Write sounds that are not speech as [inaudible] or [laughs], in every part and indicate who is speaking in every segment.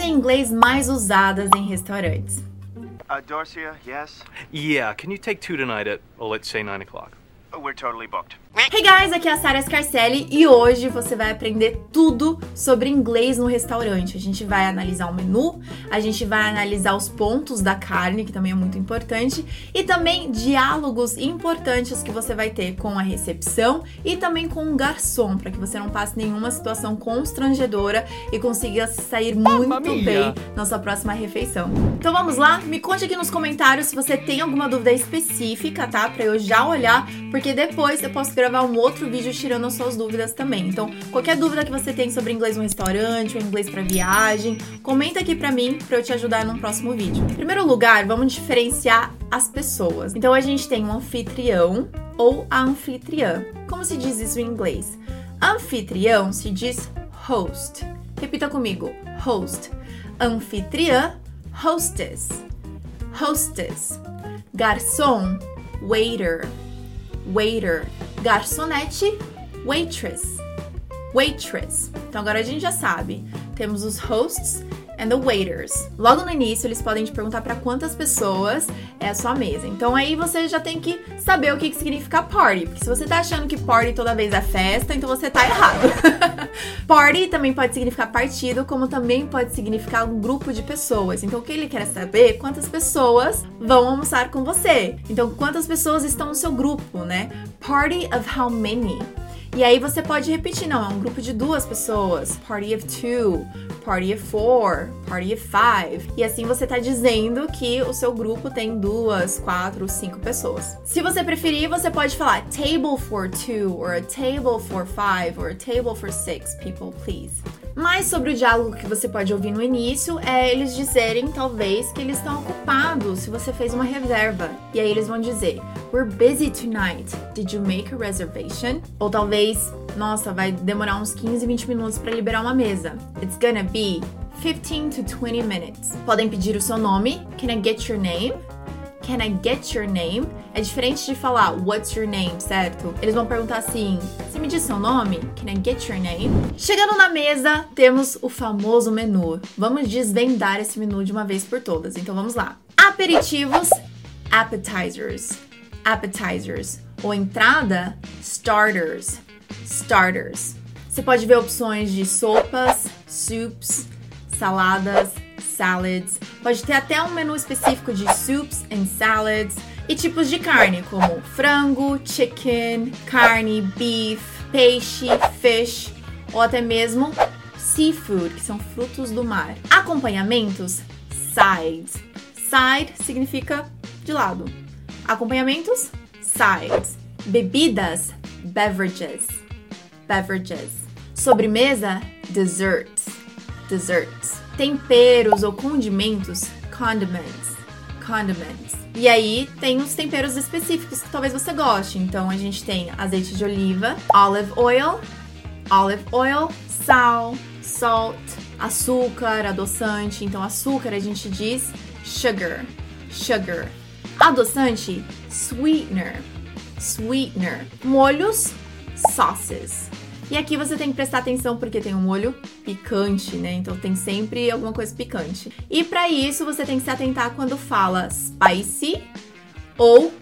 Speaker 1: em inglês mais usadas em restaurantes.
Speaker 2: Uh, Dorcia, yes?
Speaker 3: Yeah, can you take two tonight at, well, let's say 9 o'clock?
Speaker 2: We're totally booked.
Speaker 1: Hey guys, aqui é a Sarah Scarcelli e hoje você vai aprender tudo sobre inglês no restaurante. A gente vai analisar o menu, a gente vai analisar os pontos da carne, que também é muito importante, e também diálogos importantes que você vai ter com a recepção e também com o garçom, para que você não passe nenhuma situação constrangedora e consiga sair muito bem na sua próxima refeição. Então vamos lá? Me conte aqui nos comentários se você tem alguma dúvida específica, tá? Para eu já olhar, porque depois eu posso gravar um outro vídeo tirando as suas dúvidas também. Então, qualquer dúvida que você tem sobre inglês no restaurante ou inglês para viagem, comenta aqui para mim para eu te ajudar num próximo vídeo. Em primeiro lugar, vamos diferenciar as pessoas. Então, a gente tem um anfitrião ou a anfitriã. Como se diz isso em inglês? Anfitrião se diz host. Repita comigo: host. Anfitriã, hostess. Hostess. Garçom, waiter waiter, garçonete, waitress, waitress. Então agora a gente já sabe. Temos os hosts and the waiters. Logo no início, eles podem te perguntar para quantas pessoas é a sua mesa. Então aí você já tem que saber o que, que significa party. Porque se você tá achando que party toda vez é festa, então você tá errado. [laughs] party também pode significar partido, como também pode significar um grupo de pessoas. Então o que ele quer saber quantas pessoas vão almoçar com você. Então quantas pessoas estão no seu grupo, né? Party of how many? E aí você pode repetir, não, é um grupo de duas pessoas, party of two, party of four, party of five. E assim você tá dizendo que o seu grupo tem duas, quatro, cinco pessoas. Se você preferir, você pode falar table for two, or a table for five, or a table for six people, please. Mais sobre o diálogo que você pode ouvir no início é eles dizerem, talvez, que eles estão ocupados se você fez uma reserva. E aí eles vão dizer: We're busy tonight. Did you make a reservation? Ou talvez, nossa, vai demorar uns 15, 20 minutos para liberar uma mesa. It's gonna be 15 to 20 minutes. Podem pedir o seu nome. Can I get your name? Can I get your name? É diferente de falar What's your name, certo? Eles vão perguntar assim: Você me diz seu nome? Can I get your name? Chegando na mesa, temos o famoso menu. Vamos desvendar esse menu de uma vez por todas. Então vamos lá. Aperitivos, appetizers. Appetizers. Ou entrada, starters. Starters. Você pode ver opções de sopas, soups, saladas, salads. Pode ter até um menu específico de soups and salads e tipos de carne, como frango, chicken, carne, beef, peixe, fish ou até mesmo seafood, que são frutos do mar. Acompanhamentos, sides. Side significa de lado. Acompanhamentos, sides. Bebidas, beverages. Beverages. Sobremesa, desserts. Desserts temperos ou condimentos, condiments, condiments. E aí tem os temperos específicos que talvez você goste. Então a gente tem azeite de oliva, olive oil, olive oil, sal, salt, açúcar, adoçante. Então açúcar a gente diz sugar, sugar. Adoçante, sweetener, sweetener. Molhos, sauces. E aqui você tem que prestar atenção porque tem um molho picante, né? Então tem sempre alguma coisa picante. E para isso você tem que se atentar quando fala spicy ou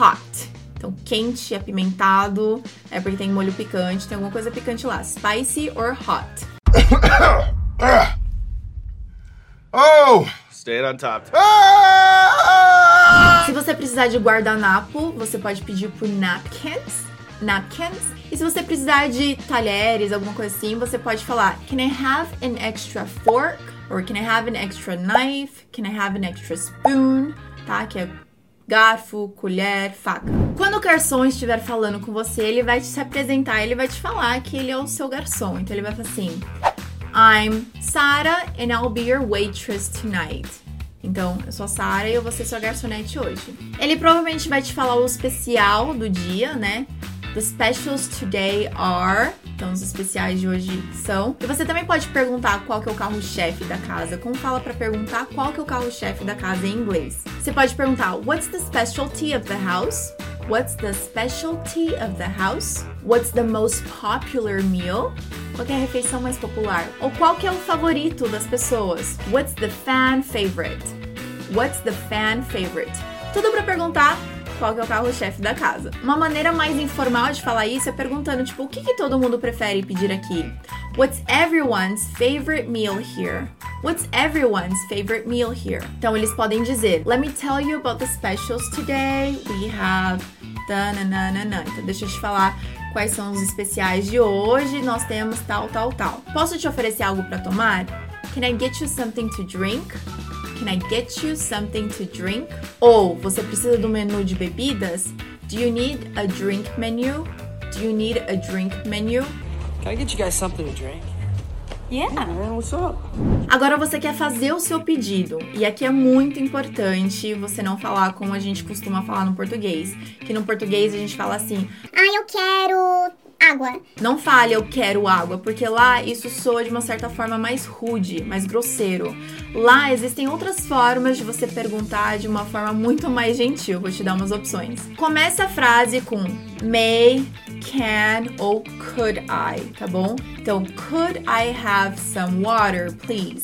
Speaker 1: hot. Então quente, apimentado, é porque tem molho picante, tem alguma coisa picante lá. Spicy or hot. [coughs]
Speaker 2: oh, stay on top.
Speaker 1: Se você precisar de guardanapo, você pode pedir por napkins napkins. E se você precisar de talheres, alguma coisa assim, você pode falar: Can I have an extra fork? Or can I have an extra knife? Can I have an extra spoon? Tá? Que é garfo, colher, faca. Quando o garçom estiver falando com você, ele vai te se apresentar, ele vai te falar que ele é o seu garçom. Então ele vai falar assim: I'm Sarah and I'll be your waitress tonight. Então, eu sou a e eu vou ser sua garçonete hoje. Ele provavelmente vai te falar o especial do dia, né? The specials today are. Então, os especiais de hoje são. E você também pode perguntar qual que é o carro-chefe da casa. Como fala para perguntar qual que é o carro-chefe da casa em inglês? Você pode perguntar What's the specialty of the house? What's the specialty of the house? What's the most popular meal? Qual é a refeição mais popular? Ou qual que é o favorito das pessoas? What's the fan favorite? What's the fan favorite? Tudo para perguntar qual que é o carro-chefe da casa. Uma maneira mais informal de falar isso é perguntando, tipo, o que, que todo mundo prefere pedir aqui? What's everyone's favorite meal here? What's everyone's favorite meal here? Então eles podem dizer, Let me tell you about the specials today. We have Tananana. Então, deixa eu te falar quais são os especiais de hoje. Nós temos tal, tal, tal. Posso te oferecer algo para tomar? Can I get you something to drink? Can I get you something to drink? Ou você precisa do menu de bebidas? Do you need a drink menu? Do you need a drink menu?
Speaker 4: Can I get you guys something to drink?
Speaker 5: Yeah.
Speaker 4: Man, what's up?
Speaker 1: Agora você quer fazer o seu pedido. E aqui é muito importante você não falar como a gente costuma falar no português. Que no português a gente fala assim:
Speaker 5: Ah, eu quero água.
Speaker 1: Não fale eu quero água, porque lá isso soa de uma certa forma mais rude, mais grosseiro. Lá existem outras formas de você perguntar de uma forma muito mais gentil. Vou te dar umas opções. Começa a frase com may, can ou could I, tá bom? Então, could I have some water, please?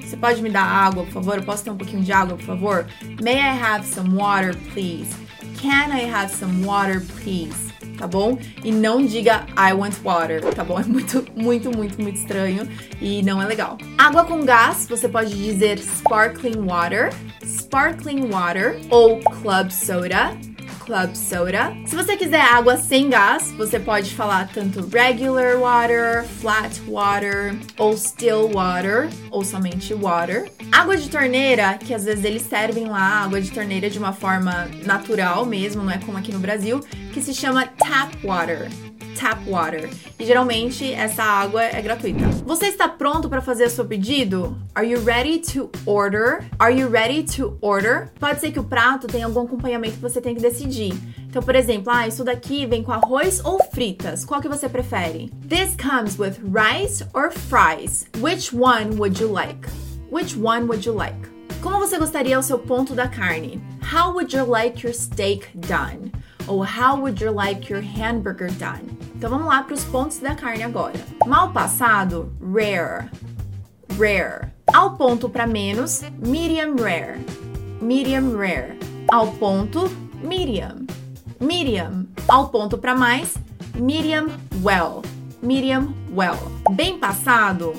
Speaker 1: Você pode me dar água, por favor? Eu posso ter um pouquinho de água, por favor? May I have some water, please? Can I have some water, please? Tá bom? E não diga I want water, tá bom? [laughs] É muito, muito, muito, muito estranho e não é legal. Água com gás, você pode dizer sparkling water, sparkling water ou club soda club soda. Se você quiser água sem gás, você pode falar tanto regular water, flat water ou still water ou somente water. Água de torneira, que às vezes eles servem lá água de torneira de uma forma natural mesmo, não é como aqui no Brasil, que se chama tap water tap water. E geralmente essa água é gratuita. Você está pronto para fazer seu pedido? Are you ready to order? Are you ready to order? Pode ser que o prato tenha algum acompanhamento que você tem que decidir. Então, por exemplo, ah, isso daqui vem com arroz ou fritas. Qual que você prefere? This comes with rice or fries. Which one would you like? Which one would you like? Como você gostaria o seu ponto da carne? How would you like your steak done? Ou how would you like your hamburger done? Então vamos lá para os pontos da carne agora. Mal passado, rare. Rare. Ao ponto para menos, medium rare. Medium rare. Ao ponto, medium. Medium. Ao ponto para mais, medium well. Medium well. Bem passado,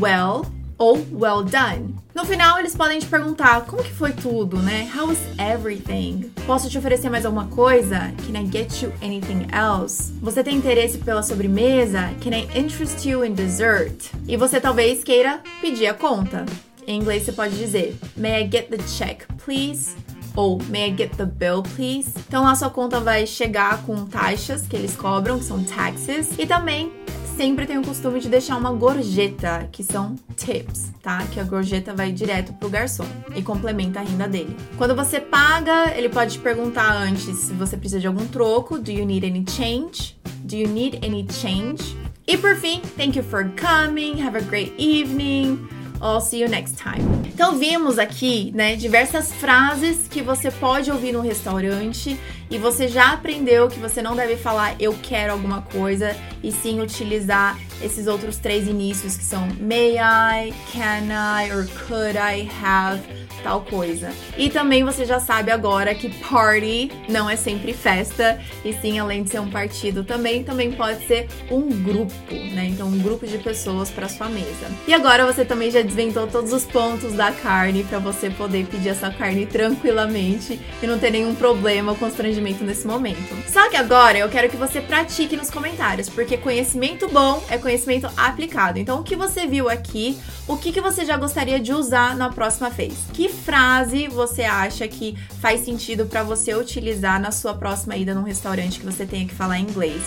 Speaker 1: well ou well done. No final, eles podem te perguntar como que foi tudo, né? How was everything? Posso te oferecer mais alguma coisa? Can I get you anything else? Você tem interesse pela sobremesa? Can I interest you in dessert? E você talvez queira pedir a conta. Em inglês você pode dizer May I get the check, please? Ou May I get the bill, please? Então a sua conta vai chegar com taxas que eles cobram, que são taxes, e também sempre tem o costume de deixar uma gorjeta, que são tips, tá? Que a gorjeta vai direto pro garçom e complementa a renda dele. Quando você paga, ele pode te perguntar antes se você precisa de algum troco. Do you need any change? Do you need any change? E por fim, thank you for coming. Have a great evening. I'll see you next time. Então vimos aqui, né, diversas frases que você pode ouvir no restaurante e você já aprendeu que você não deve falar eu quero alguma coisa e sim utilizar esses outros três inícios que são may I, can I? Or could I have tal coisa. E também você já sabe agora que party não é sempre festa, e sim, além de ser um partido também, também pode ser um grupo, né? Então, um grupo de pessoas para sua mesa. E agora você também já desvendou todos os pontos da carne para você poder pedir essa carne tranquilamente e não ter nenhum problema ou constrangimento nesse momento. Só que agora eu quero que você pratique nos comentários, porque conhecimento bom é conhecimento aplicado. Então, o que você viu aqui, o que, que você já gostaria de usar na próxima vez? Que frase você acha que faz sentido para você utilizar na sua próxima ida num restaurante que você tenha que falar inglês?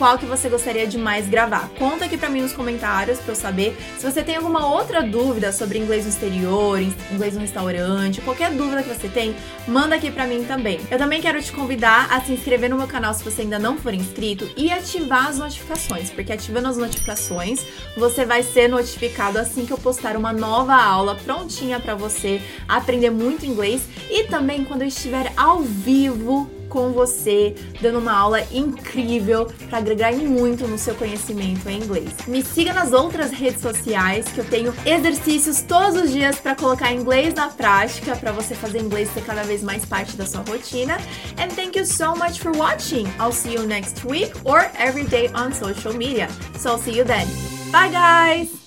Speaker 1: Qual que você gostaria de mais gravar. Conta aqui para mim nos comentários para eu saber. Se você tem alguma outra dúvida sobre inglês no exterior, inglês no restaurante, qualquer dúvida que você tem, manda aqui para mim também. Eu também quero te convidar a se inscrever no meu canal se você ainda não for inscrito e ativar as notificações, porque ativando as notificações, você vai ser notificado assim que eu postar uma nova aula prontinha para você aprender muito inglês e também quando eu estiver ao vivo com você, dando uma aula incrível para agregar muito no seu conhecimento em inglês. Me siga nas outras redes sociais que eu tenho exercícios todos os dias para colocar inglês na prática, para você fazer inglês ser cada vez mais parte da sua rotina. And thank you so much for watching. I'll see you next week or every day on social media. So I'll see you then. Bye guys!